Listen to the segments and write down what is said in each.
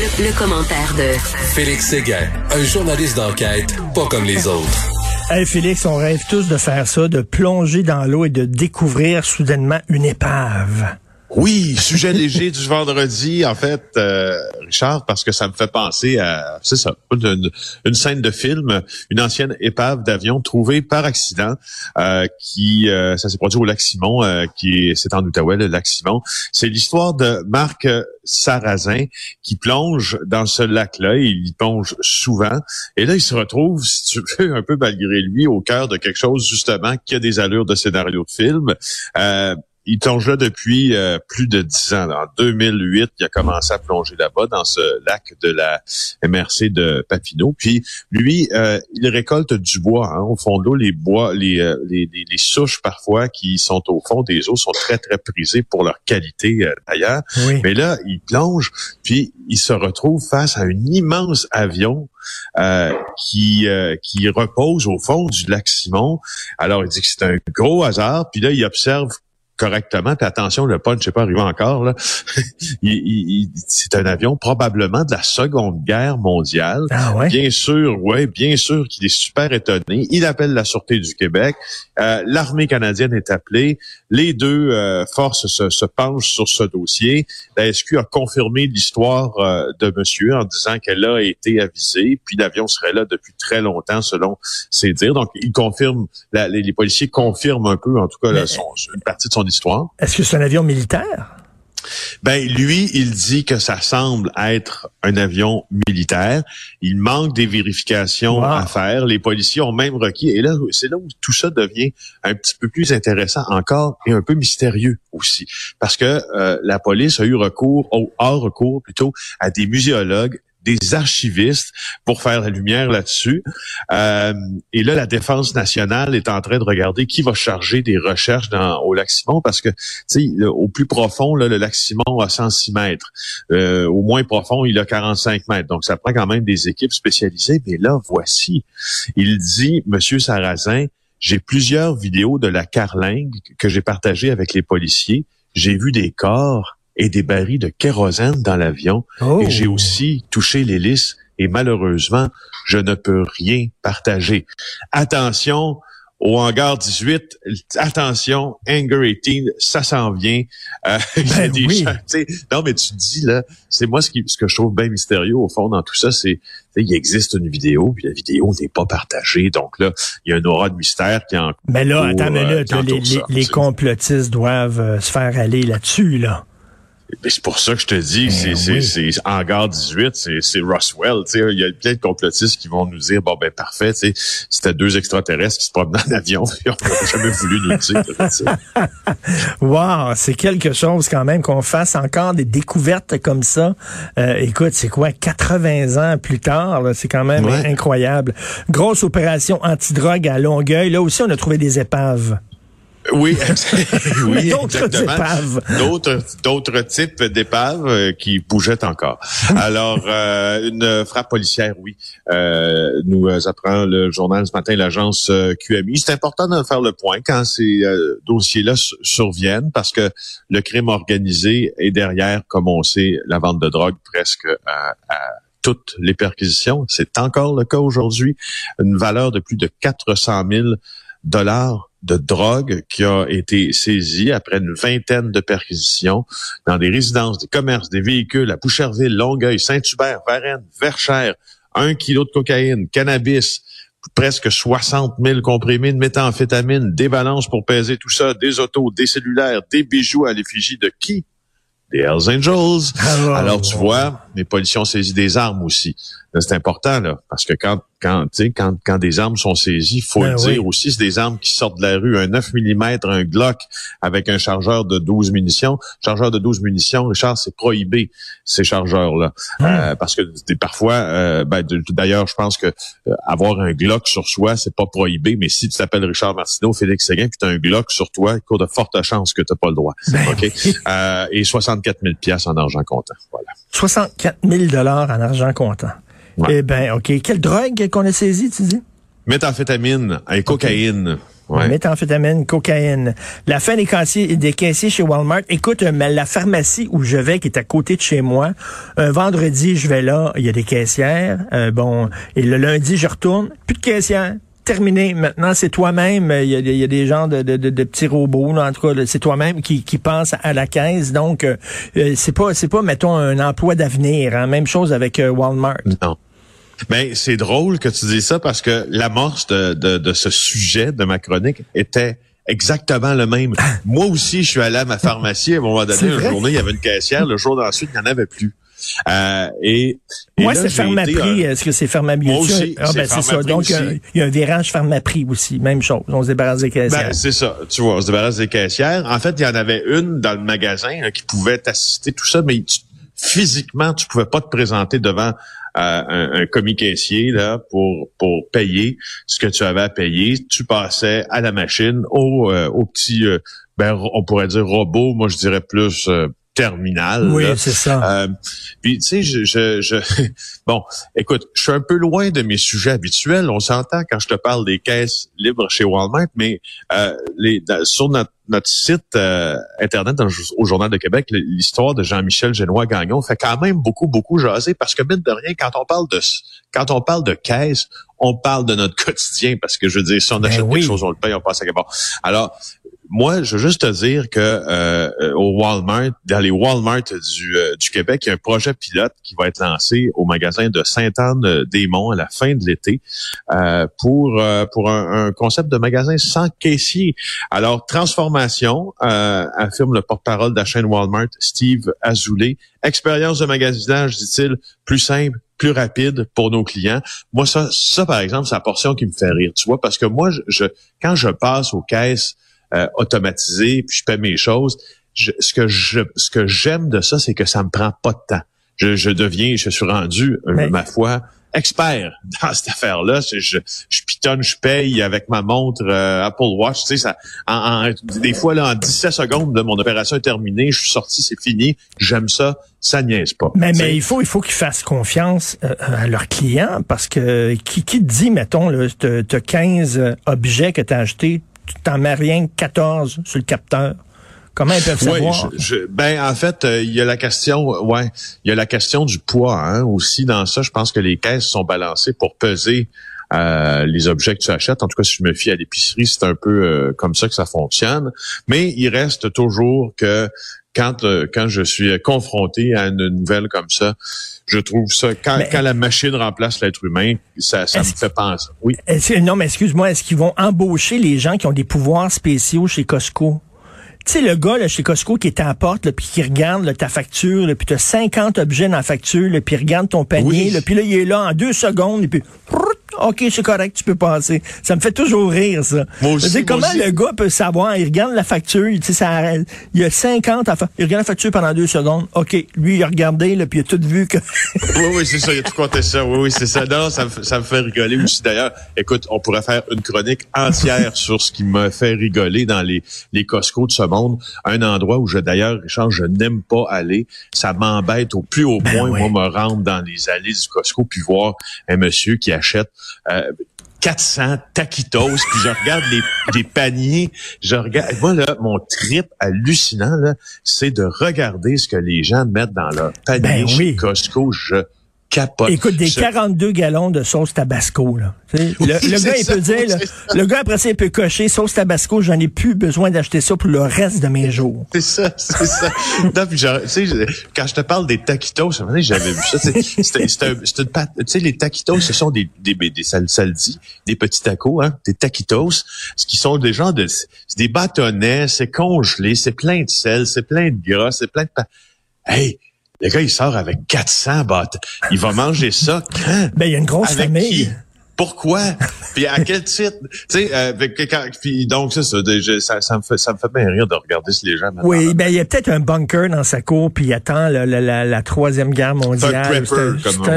Le, commentaire de Félix Séguin, un journaliste d'enquête pas comme les autres. Hey Félix, on rêve tous de faire ça, de plonger dans l'eau et de découvrir soudainement une épave. Oui, sujet léger du vendredi, en fait, euh, Richard, parce que ça me fait penser à, c'est ça, une, scène de film, une ancienne épave d'avion trouvée par accident, euh, qui, euh, ça s'est produit au lac Simon, qui c'est en Outaouais, le lac Simon. C'est l'histoire de Marc Sarrazin qui plonge dans ce lac-là. Il y plonge souvent, et là, il se retrouve, si tu veux, un peu malgré lui, au cœur de quelque chose justement qui a des allures de scénario de film il plonge là depuis euh, plus de dix ans. En 2008, il a commencé à plonger là-bas dans ce lac de la MRC de Papineau. Puis lui, euh, il récolte du bois hein, au fond de l'eau. Les bois, les, euh, les, les, souches parfois qui sont au fond des eaux sont très très prisées pour leur qualité d'ailleurs. Mais là, il plonge, puis il se retrouve face à un immense avion qui qui repose au fond du lac Simon. Alors il dit que c'est un gros hasard. Puis là, il observe correctement. Puis attention, le punch n'est pas arrivé encore. Là. c'est un avion probablement de la Seconde Guerre mondiale. Ah ouais? Bien sûr, ouais, bien sûr qu'il est super étonné. Il appelle la Sûreté du Québec. Euh, l'armée canadienne est appelée. Les deux euh, forces se, se, penchent sur ce dossier. La SQ a confirmé l'histoire euh, de monsieur en disant qu'elle a été avisée, puis l'avion serait là depuis très longtemps, selon ses dires. Donc, il confirme, les, policiers confirment un peu, en tout cas, une partie de son histoire. Est-ce que c'est un avion militaire? Ben lui, il dit que ça semble être un avion militaire. Il manque des vérifications à faire. Les policiers ont même requis. Et là, c'est là où tout ça devient un petit peu plus intéressant encore et un peu mystérieux aussi, parce que euh, la police a eu recours, ou hors recours plutôt, à des muséologues des archivistes pour faire la lumière là-dessus. Euh, et là, la défense nationale est en train de regarder qui va charger des recherches dans, au lac Simon parce que, tu sais, au plus profond, là, le lac Simon a 106 mètres. Euh, au moins profond, il a 45 mètres. Donc, ça prend quand même des équipes spécialisées. Mais là, voici. Il dit, Monsieur Sarrazin, j'ai plusieurs vidéos de la carlingue que j'ai partagées avec les policiers. J'ai vu des corps et des barils de kérosène dans l'avion. Oh. Et j'ai aussi touché l'hélice et malheureusement, je ne peux rien partager. Attention, au hangar 18, attention, Anger 18, ça s'en vient. Euh, ben oui. non, mais tu dis là, c'est moi ce, qui, ce que je trouve bien mystérieux au fond dans tout ça, c'est il existe une vidéo, puis la vidéo n'est pas partagée. Donc là, il y a un aura de mystère qui en Mais là, attends, mais là, euh, les, les, complotistes doivent euh, se faire aller là-dessus, là. C'est pour ça que je te dis, Ben c'est oui. c'est c'est Hangar 18, c'est c'est Roswell. Tu sais, il y a plein de complotistes qui vont nous dire bon ben parfait, c'était deux extraterrestres qui se promenaient en avion, on n'a jamais voulu nous le dire. Wow, c'est quelque chose quand même qu'on fasse encore des découvertes comme ça. Euh, écoute, c'est quoi, 80 ans plus tard, là, c'est quand même Ouais. incroyable. Grosse opération antidrogue à Longueuil. Là aussi, on a trouvé des épaves. Oui, oui, D'autres épaves. D'autres, d'autres types d'épaves euh, qui bougeaient encore. Alors, euh, une frappe policière, oui, euh, nous apprend le journal ce matin, l'agence QMI. C'est important de faire le point quand ces euh, dossiers-là su- surviennent parce que le crime organisé est derrière, comme on sait, la vente de drogue presque à, à toutes les perquisitions. C'est encore le cas aujourd'hui. Une valeur de plus de 400 000 dollars de drogue qui a été saisie après une vingtaine de perquisitions dans des résidences, des commerces, des véhicules à Boucherville, Longueuil, Saint-Hubert, Varennes, Verchères, un kilo de cocaïne, cannabis, presque 60 000 comprimés de méthamphétamine, des balances pour peser tout ça, des autos, des cellulaires, des bijoux à l'effigie de qui? Des Hells Angels. Ah, Alors, tu vois, les policiers ont saisi des armes aussi. C'est important, là, parce que quand, quand, quand, quand des armes sont saisies, faut Ben le oui. dire aussi, c'est des armes qui sortent de la rue. Un 9 mm, un Glock avec un chargeur de 12 munitions. Chargeur de 12 munitions, Richard, c'est prohibé, ces chargeurs-là. Hmm. Euh, parce que parfois, euh, ben, d'ailleurs, je pense que euh, avoir un Glock sur soi, c'est pas prohibé, mais si tu t'appelles Richard Martineau, Félix Séguin, puis tu as un Glock sur toi, il court de fortes chances que tu pas le droit. Ben et 64 000 pièces en argent comptant. Voilà. 64 000 dollars en argent comptant. Ouais. Eh ben, OK. Quelle drogue qu'on a saisie, tu dis? Méthamphétamine et cocaïne. Ouais. Méthamphétamine, cocaïne. La fin des caissiers, des caissiers chez Walmart. Écoute, euh, la pharmacie où je vais, qui est à côté de chez moi, un vendredi, je vais là, il y a des caissières. Euh, bon, et le lundi, je retourne, plus de caissières terminé. Maintenant, c'est toi-même. Il, y a, des gens de, petits robots, en tout cas, c'est toi-même qui, qui pense à la caisse. Donc, euh, c'est pas, c'est pas, mettons, un emploi d'avenir. Hein. Même chose avec Walmart. Non. Ben, c'est drôle que tu dis ça parce que l'amorce de, de, de, ce sujet de ma chronique était exactement le même. Moi aussi, je suis allé à ma pharmacie à un moment donné, une journée, il y avait une caissière, le jour d'ensuite, il n'y en avait plus. Euh, et, Moi, c'est Pharmaprix. Est-ce que c'est Pharmabiotique? Moi aussi, ah, ben, c'est ça. Donc, il y, a un virage Pharmaprix aussi. Même chose. On se débarrasse des caissières. Ben, c'est ça. Tu vois, on se débarrasse des caissières. En fait, il y en avait une dans le magasin qui pouvait t'assister, tout ça, mais physiquement, tu pouvais pas te présenter devant un, un, commis caissier là pour pour payer ce que tu avais à payer. Tu passais à la machine au euh, au petit euh, ben on pourrait dire robot. Moi je dirais plus euh, terminal. Oui, c'est ça. Euh, puis tu sais, je, je, je, bon, écoute, je suis un peu loin de mes sujets habituels. On s'entend quand je te parle des caisses libres chez Walmart, mais euh, les, sur notre, notre site euh, internet au Journal de Québec, l'histoire de Jean-Michel Génois Gagnon fait quand même beaucoup beaucoup jaser parce que mine de rien, quand on parle de quand on parle de caisse, on parle de notre quotidien parce que je veux dire, si on ben achète quelque chose, on le paye, on passe à quelque part. Alors, moi, je veux juste te dire que euh, euh, au Walmart, dans les Walmart du, euh, du Québec, il y a un projet pilote qui va être lancé au magasin de Sainte-Anne-des-Monts à la fin de l'été pour pour un, concept de magasin sans caissier. Alors, transformation, affirme le porte-parole de la chaîne Walmart, Steve Azoulay. Expérience de magasinage, dit-il, plus simple, plus rapide pour nos clients. Moi, ça, ça par exemple, c'est la portion qui me fait rire, tu vois, parce que moi, je quand je passe aux caisses euh, automatisé, puis je paie mes choses. ce que je, ce que j'aime de ça, c'est que ça me prend pas de temps. Je, je deviens, je suis rendu, euh, ma foi, expert dans cette affaire-là. Je, je, je pitonne, je paye avec ma montre euh, Apple Watch. Tu sais, ça, en, des fois, là, en 17 secondes, de mon opération est terminée, je suis sorti, c'est fini. J'aime ça, ça niaise pas. Mais, mais il faut il faut qu'ils fassent confiance à leurs clients parce que qui, qui te dit, mettons, tu as 15 objets que tu as achetés, tu t'en mets rien que 14 sur le capteur. Comment ils peuvent savoir? ben en fait, euh, il y a la question, ouais, il y a la question du poids hein, aussi dans ça. Je pense que les caisses sont balancées pour peser euh, les objets que tu achètes. En tout cas, si je me fie à l'épicerie, c'est un peu euh, comme ça que ça fonctionne. Mais il reste toujours que quand quand je suis confronté à une nouvelle comme ça, je trouve ça, quand, quand la machine remplace l'être humain, ça, ça me fait penser. Oui. Non, mais excuse-moi, est-ce qu'ils vont embaucher les gens qui ont des pouvoirs spéciaux chez Costco? Tu sais, le gars là, chez Costco qui est à la porte, puis qui regarde là, ta facture, puis tu as 50 objets dans la facture, puis il regarde ton panier, puis là, il est là en deux secondes, et puis OK, c'est correct, tu peux passer. Ça me fait toujours rire, ça. Moi aussi, comment le gars peut savoir? Il regarde la facture, il, ça, il y a 50 à Il regarde la facture pendant deux secondes. OK, lui, il a regardé, là, puis il a tout vu que... oui, oui, c'est ça, il a tout compté ça. Oui, oui, c'est ça. Non, ça me, ça me fait rigoler aussi. D'ailleurs, écoute, on pourrait faire une chronique entière sur ce qui me fait rigoler dans les, les Costco de ce monde. Un endroit où je, d'ailleurs, Richard, je n'aime pas aller. Ça m'embête au plus haut ben point, moi, me rendre dans les allées du Costco puis voir un monsieur qui achète 400 euh, taquitos, puis je regarde les, les, paniers, je regarde, moi là, mon trip hallucinant là, c'est de regarder ce que les gens mettent dans leur panier ben chez Costco. Je capote. Écoute, des 42 gallons de sauce Tabasco, là. Le, gars, il peut dire, le, gars, après ça, il peut cocher sauce Tabasco, j'en ai plus besoin d'acheter ça pour le reste de mes jours. C'est ça, c'est ça. non, puis genre, quand je te parle des taquitos, j'avais vu ça. C'était une pâte. Tu sais, les taquitos, ce sont des, des, des, des saldi, des petits tacos, hein, des taquitos, ce qui sont des gens de, c'est des bâtonnets, c'est congelé, c'est plein de sel, c'est plein de gras, c'est plein de... Hey, le gars, il sort avec 400 bottes. Il va manger ça quand? Ben, il y a une grosse famille. Pourquoi? puis à quel titre? Tu sais, euh, puis donc ça, ça, ça, me fait, ça me fait bien rire de regarder si les gens. Oui, ben il y a peut-être un bunker dans sa cour, puis il attend la, la, la, troisième guerre mondiale.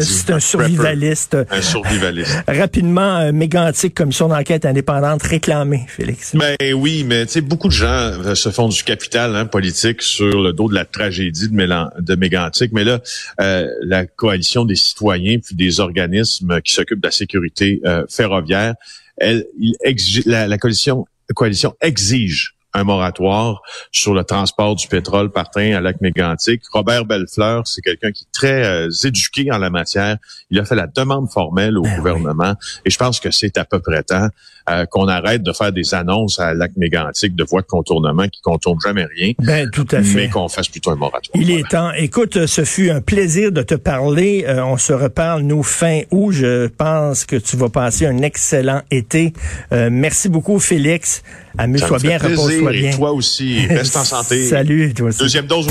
C'est un, survivaliste. Un survivaliste. Rapidement, un mégantique commission d'enquête indépendante réclamée, Félix. Ben oui, mais tu sais, beaucoup de gens euh, se font du capital hein, politique sur le dos de la tragédie de, Mélan, de Mégantic, mais là, euh, la coalition des citoyens puis des organismes qui s'occupent de la sécurité euh, ferroviaire. Elle, il la, la, coalition coalition exige un moratoire sur le transport du pétrole par train à lac mégantic. Robert Bellefleur, c'est quelqu'un qui est très euh, éduqué en la matière. Il a fait la demande formelle au Ben gouvernement et je pense que c'est à peu près temps euh, qu'on arrête de faire des annonces à lac mégantic de voies de contournement qui contournent jamais rien, Ben, tout à fait. mais qu'on fasse plutôt un moratoire. Il est temps. Écoute, ce fut un plaisir de te parler. Euh, on se reparle, nous, fin août. Je pense que tu vas passer un excellent été. Euh, merci beaucoup, Félix. Amuse-toi bien, repose-toi Et bien. toi aussi, reste en santé. Salut, toi aussi. Deuxième dose